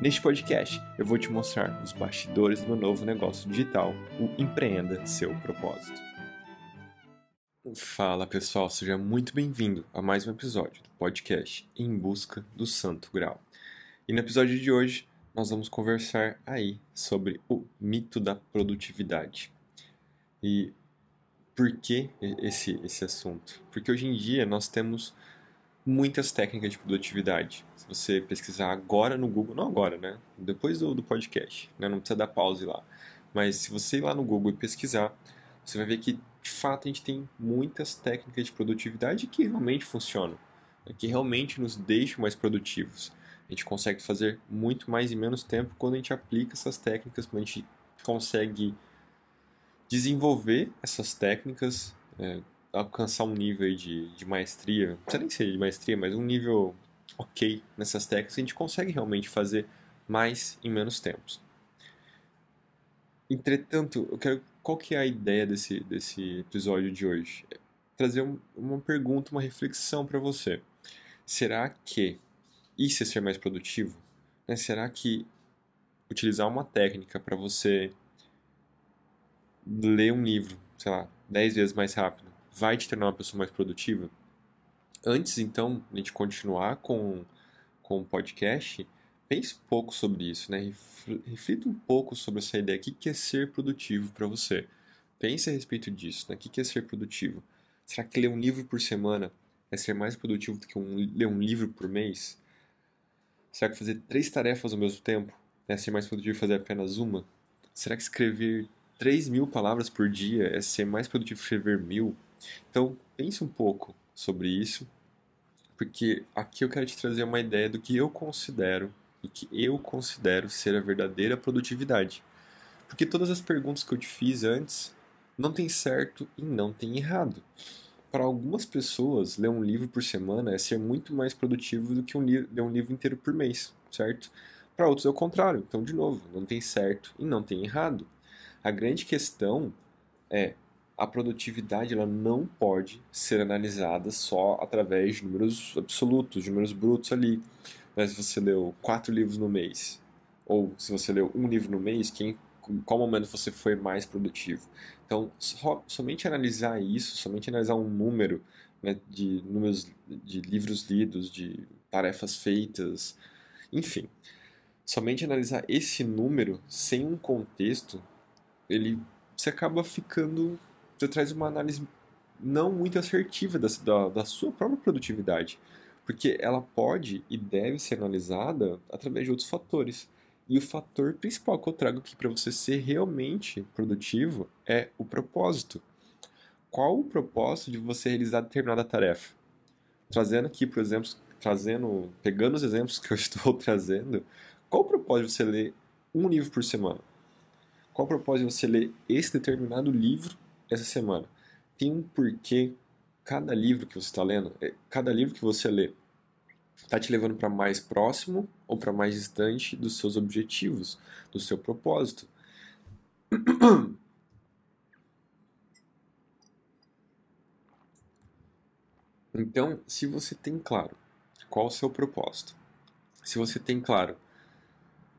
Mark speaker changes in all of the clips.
Speaker 1: Neste podcast, eu vou te mostrar os bastidores do meu novo negócio digital, o Empreenda Seu Propósito. Fala pessoal, seja muito bem-vindo a mais um episódio do podcast Em Busca do Santo Grau. E no episódio de hoje, nós vamos conversar aí sobre o mito da produtividade. E por que esse, esse assunto? Porque hoje em dia nós temos muitas técnicas de produtividade. Se você pesquisar agora no Google, não agora, né? Depois do, do podcast, né? Não precisa dar pause lá. Mas se você ir lá no Google e pesquisar, você vai ver que de fato a gente tem muitas técnicas de produtividade que realmente funcionam, né? que realmente nos deixam mais produtivos. A gente consegue fazer muito mais em menos tempo quando a gente aplica essas técnicas, quando a gente consegue desenvolver essas técnicas, é, alcançar um nível de, de maestria, não precisa nem ser de maestria, mas um nível ok nessas técnicas, a gente consegue realmente fazer mais em menos tempos. Entretanto, eu quero, qual que é a ideia desse, desse episódio de hoje? É trazer um, uma pergunta, uma reflexão para você. Será que isso é ser mais produtivo? Né? Será que utilizar uma técnica para você ler um livro, sei lá, 10 vezes mais rápido, vai te tornar uma pessoa mais produtiva? Antes, então, de a gente continuar com, com o podcast, pense um pouco sobre isso, né? Reflita um pouco sobre essa ideia. O que é ser produtivo para você? Pense a respeito disso, né? O que é ser produtivo? Será que ler um livro por semana é ser mais produtivo do que um, ler um livro por mês? Será que fazer três tarefas ao mesmo tempo é ser mais produtivo fazer apenas uma? Será que escrever 3 mil palavras por dia é ser mais produtivo que escrever mil? Então, pense um pouco sobre isso, porque aqui eu quero te trazer uma ideia do que eu considero e que eu considero ser a verdadeira produtividade. Porque todas as perguntas que eu te fiz antes não tem certo e não tem errado. Para algumas pessoas, ler um livro por semana é ser muito mais produtivo do que um ler um livro inteiro por mês, certo? Para outros é o contrário. Então, de novo, não tem certo e não tem errado. A grande questão é a produtividade ela não pode ser analisada só através de números absolutos, de números brutos ali. Mas se você leu quatro livros no mês, ou se você leu um livro no mês, quem, em qual momento você foi mais produtivo? Então, so, somente analisar isso, somente analisar um número né, de números de livros lidos, de tarefas feitas, enfim, somente analisar esse número sem um contexto, ele você acaba ficando você traz uma análise não muito assertiva da, da, da sua própria produtividade, porque ela pode e deve ser analisada através de outros fatores. E o fator principal que eu trago aqui para você ser realmente produtivo é o propósito. Qual o propósito de você realizar determinada tarefa? Trazendo aqui, por exemplo, trazendo, pegando os exemplos que eu estou trazendo, qual o propósito de você ler um livro por semana? Qual o propósito de você ler esse determinado livro essa semana. Tem um porquê cada livro que você está lendo, é, cada livro que você lê, está te levando para mais próximo ou para mais distante dos seus objetivos, do seu propósito. Então, se você tem claro qual o seu propósito, se você tem claro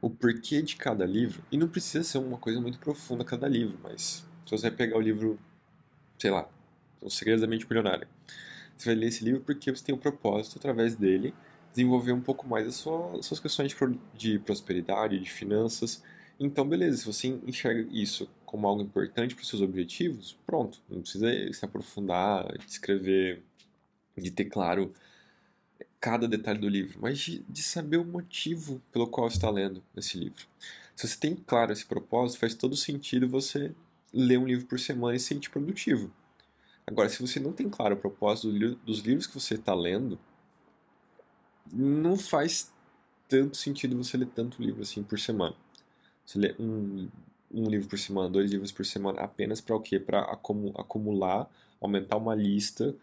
Speaker 1: o porquê de cada livro, e não precisa ser uma coisa muito profunda cada livro, mas se você pegar o livro, sei lá, Os Segredos da Mente Milionária, você vai ler esse livro porque você tem o um propósito, através dele, desenvolver um pouco mais as suas, as suas questões de, de prosperidade, de finanças. Então, beleza, se você enxerga isso como algo importante para os seus objetivos, pronto, não precisa se aprofundar, escrever, de ter claro cada detalhe do livro, mas de, de, saber o motivo pelo qual está lendo esse livro. Se você tem claro esse propósito, faz todo sentido você ler um livro por semana e se sentir produtivo. Agora, se você não tem claro o propósito dos livros que você está lendo, não faz tanto sentido você ler tanto livro assim por semana. Você lê um, um livro por semana, dois livros por semana, apenas para o quê? Para acumular, aumentar uma lista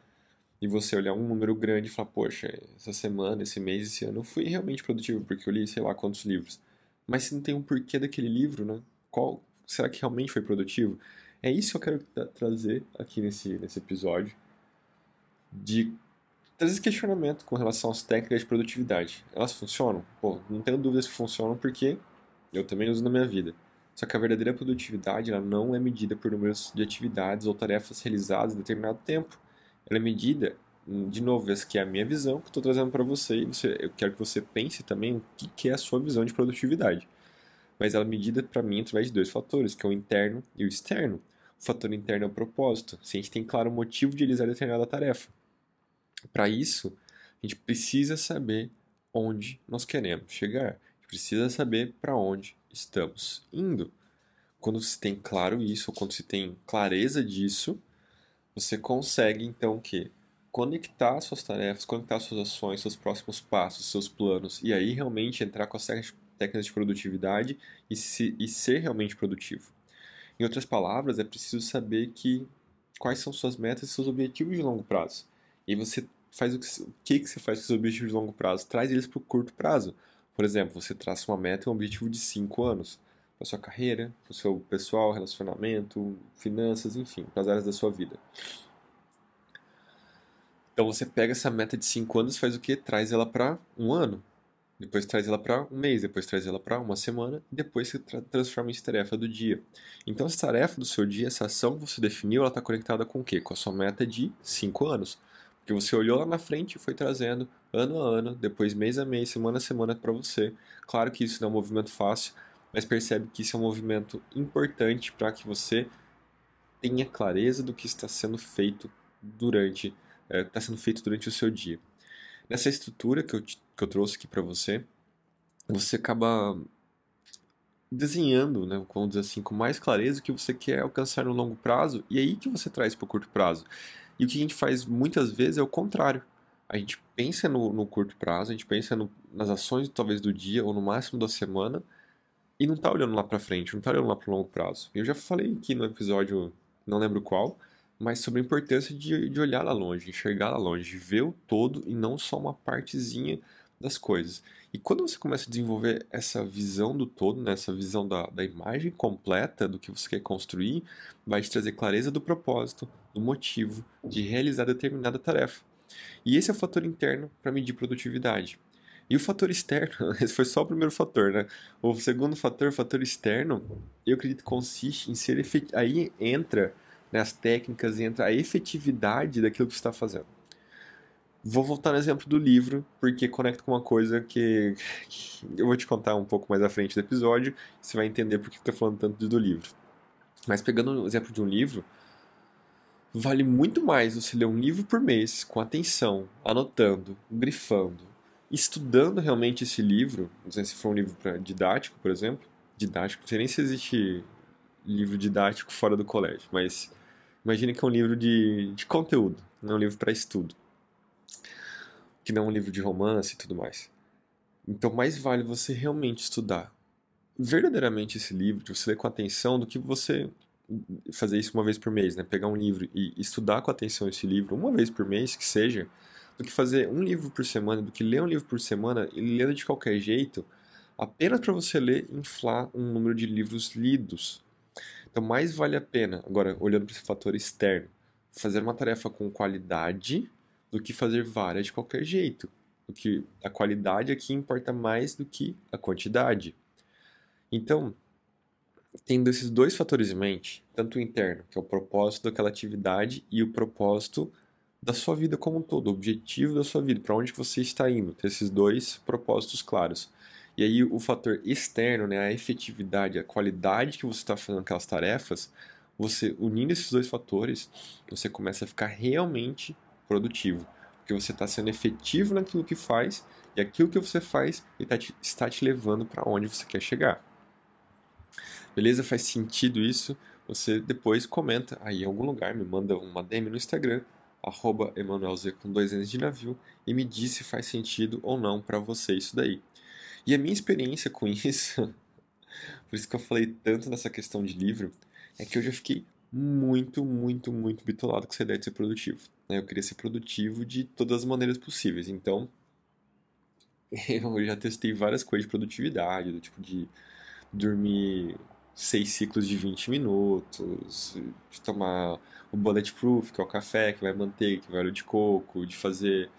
Speaker 1: e você olhar um número grande e falar, poxa, essa semana, esse mês, esse ano eu fui realmente produtivo porque eu li sei lá quantos livros. Mas se não tem um porquê daquele livro, né? Qual será que realmente foi produtivo? É isso que eu quero trazer aqui nesse, nesse episódio de trazer esse questionamento com relação às técnicas de produtividade. Elas funcionam? Pô, não tenho dúvidas que funcionam porque eu também uso na minha vida. Só que a verdadeira produtividade ela não é medida por números de atividades ou tarefas realizadas em determinado tempo. Ela é medida, de novo, essa que é a minha visão que estou trazendo para você e você, eu quero que você pense também o que, que é a sua visão de produtividade. Mas ela é medida para mim através de dois fatores, que é o interno e o externo. O fator interno é o propósito, se a gente tem claro o motivo de realizar determinada tarefa. Para isso, a gente precisa saber onde nós queremos chegar. A gente precisa saber para onde estamos indo. Quando se tem claro isso, ou quando se tem clareza disso, você consegue então que conectar suas tarefas, conectar suas ações, seus próximos passos, seus planos, e aí realmente entrar com as técnicas de produtividade e, se, e ser realmente produtivo. Em outras palavras, é preciso saber que quais são suas metas e seus objetivos de longo prazo. E você faz o que, o que, que você faz com os objetivos de longo prazo? Traz eles para o curto prazo. Por exemplo, você traça uma meta e um objetivo de 5 anos para sua carreira, para o seu pessoal, relacionamento, finanças, enfim, para as áreas da sua vida. Então você pega essa meta de 5 anos, faz o que? Traz ela para um ano, depois traz ela para um mês, depois traz ela para uma semana, e depois você tra transforma em tarefa do dia. Então essa tarefa do seu dia, essa ação que você definiu, ela está conectada com o quê? Com a sua meta de 5 anos. Porque você olhou lá na frente e foi trazendo ano a ano, depois mês a mês, semana a semana para você. Claro que isso não é um movimento fácil, mas percebe que isso é um movimento importante para que você tenha clareza do que está sendo feito durante está sendo feito durante o seu dia. Nessa estrutura que eu, que eu trouxe aqui para você, você acaba desenhando, né, vamos dizer assim, com mais clareza o que você quer alcançar no longo prazo e aí que você traz para o curto prazo. E o que a gente faz muitas vezes é o contrário. A gente pensa no, no curto prazo, a gente pensa no, nas ações talvez do dia ou no máximo da semana e não está olhando lá para frente, não está olhando lá para o longo prazo. Eu já falei aqui no episódio, não lembro qual, mas sobre a importância de, de olhar lá longe, enxergar lá longe, ver o todo e não só uma partezinha das coisas. E quando você começa a desenvolver essa visão do todo, né, essa visão da, da imagem completa do que você quer construir, vai te trazer clareza do propósito, do motivo de realizar determinada tarefa. E esse é o fator interno para medir produtividade. E o fator externo, esse foi só o primeiro fator, né? O segundo fator, o fator externo, eu acredito que consiste em ser efetivo. Aí entra né, as técnicas, entra a efetividade daquilo que você está fazendo. Vou voltar no exemplo do livro, porque conecta com uma coisa que, que, eu vou te contar um pouco mais à frente do episódio, você vai entender por que estou falando tanto do livro. Mas pegando o exemplo de um livro, vale muito mais você ler um livro por mês, com atenção, anotando, grifando, estudando realmente esse livro, não sei se for um livro pra, didático, por exemplo, didático, não sei nem se existe livro didático fora do colégio, mas imagine que é um livro de, de conteúdo, não é um livro para estudo que não é um livro de romance e tudo mais. Então, mais vale você realmente estudar verdadeiramente esse livro, de você ler com atenção, do que você fazer isso uma vez por mês, né? Pegar um livro e estudar com atenção esse livro uma vez por mês, que seja, do que fazer um livro por semana, do que ler um livro por semana e lendo de qualquer jeito, apenas para você ler inflar um número de livros lidos. Então, mais vale a pena, agora olhando para esse fator externo, fazer uma tarefa com qualidade do que fazer várias de qualquer jeito. Porque a qualidade aqui importa mais do que a quantidade. Então, tendo esses dois fatores em mente, tanto o interno, que é o propósito daquela atividade, e o propósito da sua vida como um todo, o objetivo da sua vida, para onde você está indo, ter esses dois propósitos claros. E aí o fator externo, né, a efetividade, a qualidade que você está fazendo aquelas tarefas, você unindo esses dois fatores, você começa a ficar realmente produtivo. Porque você está sendo efetivo naquilo que faz e aquilo que você faz tá está te levando para onde você quer chegar. Beleza? Faz sentido isso? Você depois comenta aí em algum lugar, me manda uma DM no Instagram, arroba EmanuelZ com dois N's de navio, e me diz se faz sentido ou não para você isso daí. E a minha experiência com isso por isso que eu falei tanto nessa questão de livro, é que eu já fiquei muito, muito, muito bitolado com essa ideia de ser produtivo. Né? Eu queria ser produtivo de todas as maneiras possíveis. Então, eu já testei várias coisas de produtividade, do tipo de dormir seis ciclos de 20 minutos, de tomar o bulletproof, que é o café, que vai manter, que vai óleo de coco, de fazer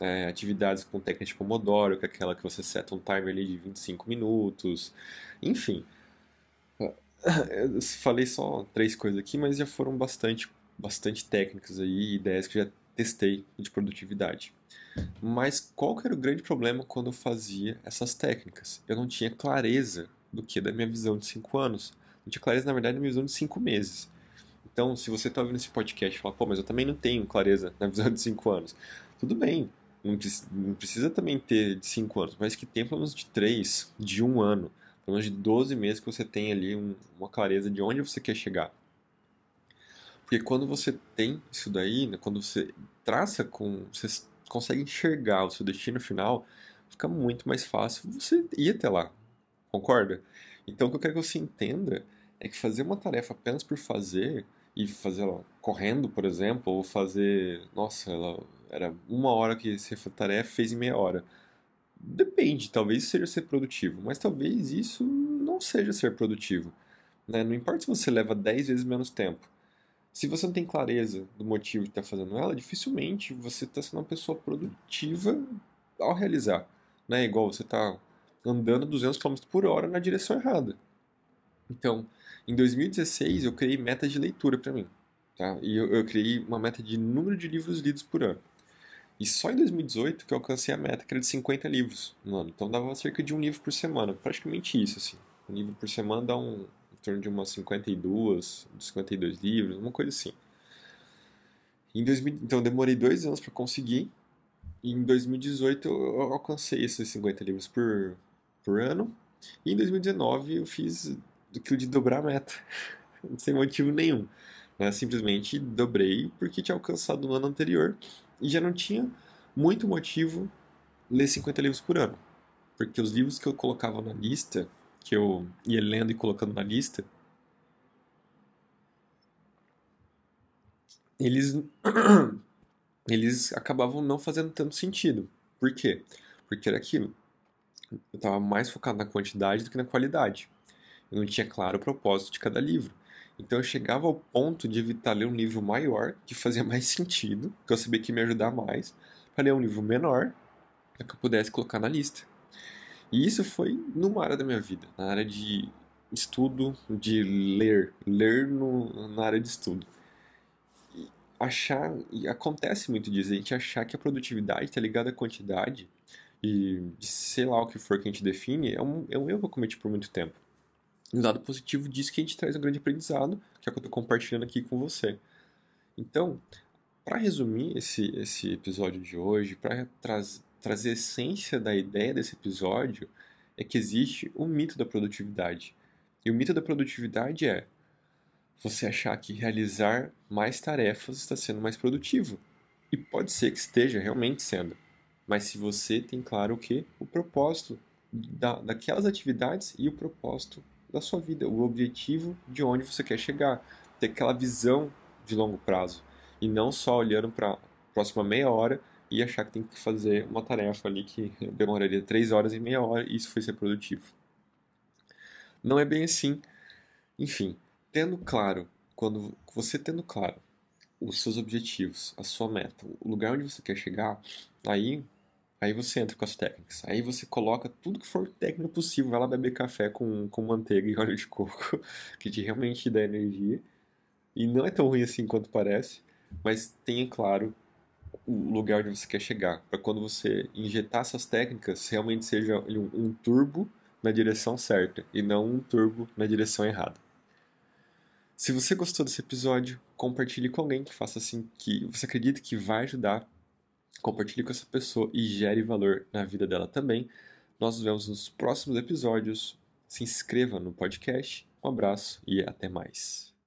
Speaker 1: é, atividades com técnica de Pomodoro, que é aquela que você seta um timer ali de 25 minutos, enfim. Eu falei só três coisas aqui, mas já foram bastante, bastante técnicas aí, ideias que já testei de produtividade. Mas qual que era o grande problema quando eu fazia essas técnicas? Eu não tinha clareza do que da minha visão de cinco anos. Não tinha clareza, na verdade, da minha visão de cinco meses. Então, se você está ouvindo esse podcast e fala, pô, mas eu também não tenho clareza na visão de cinco anos. Tudo bem, não, precisa também ter de cinco anos, mas que tem pelo menos de três, de um ano pelo menos de 12 meses que você tem ali um, uma clareza de onde você quer chegar. Porque quando você tem isso daí, né, quando você traça com. Você consegue enxergar o seu destino final, fica muito mais fácil você ir até lá. Concorda? Então o que eu quero que você entenda é que fazer uma tarefa apenas por fazer, e fazer ela correndo, por exemplo, ou fazer. Nossa, ela era uma hora que essa tarefa fez em meia hora. Depende, talvez seja ser produtivo, mas talvez isso não seja ser produtivo. Né? Não importa se você leva 10 vezes menos tempo. Se você não tem clareza do motivo que está fazendo ela, dificilmente você está sendo uma pessoa produtiva ao realizar. Né? Igual você está andando 200 km por hora na direção errada. Então, em 2016 eu criei metas de leitura para mim. Tá? E eu, eu criei uma meta de número de livros lidos por ano. E só em 2018 que eu alcancei a meta, que era de 50 livros no ano. Então dava cerca de um livro por semana, praticamente isso, assim. Um livro por semana dá um, em torno de umas 52, 52 livros, uma coisa assim. Em 2000, então demorei dois anos para conseguir. E em 2018 eu alcancei esses 50 livros por, por ano. E em 2019 eu fiz aquilo de dobrar a meta, sem motivo nenhum. Né? Simplesmente dobrei porque tinha alcançado no ano anterior e já não tinha muito motivo ler 50 livros por ano. Porque os livros que eu colocava na lista, que eu ia lendo e colocando na lista, eles eles acabavam não fazendo tanto sentido. Por quê? Porque era aquilo. Eu estava mais focado na quantidade do que na qualidade. Eu não tinha claro o propósito de cada livro. Então eu chegava ao ponto de evitar ler um livro maior, que fazia mais sentido, que eu sabia que ia me ajudar mais, para ler um livro menor, que eu pudesse colocar na lista. E isso foi numa área da minha vida, na área de estudo, de ler, ler no, na área de estudo. E achar, e acontece muito disso, a gente achar que a produtividade está ligada à quantidade, e sei lá o que for que a gente define, é um, é um erro que eu cometi por muito tempo um lado positivo disso que a gente traz um grande aprendizado, que é o que eu estou compartilhando aqui com você. Então, para resumir esse, esse episódio de hoje, para tra trazer a essência da ideia desse episódio, é que existe o mito da produtividade. E o mito da produtividade é você achar que realizar mais tarefas está sendo mais produtivo. E pode ser que esteja realmente sendo. Mas se você tem claro o que? O propósito da, daquelas atividades e o propósito da sua vida, o objetivo de onde você quer chegar, ter aquela visão de longo prazo e não só olhando para a próxima meia hora e achar que tem que fazer uma tarefa ali que demoraria três horas e meia hora e isso foi ser produtivo. Não é bem assim. Enfim, tendo claro, quando você tendo claro os seus objetivos, a sua meta, o lugar onde você quer chegar, aí Aí você entra com as técnicas. Aí você coloca tudo que for técnico possível. Vai lá beber café com, com manteiga e óleo de coco, que te realmente dá energia. E não é tão ruim assim quanto parece, mas tenha claro o lugar onde você quer chegar. Para quando você injetar essas técnicas, realmente seja um, um turbo na direção certa e não um turbo na direção errada. Se você gostou desse episódio, compartilhe com alguém que faça assim que você acredita que vai ajudar compartilhe com essa pessoa e gere valor na vida dela também. Nós nos vemos nos próximos episódios. Se inscreva no podcast. Um abraço e até mais.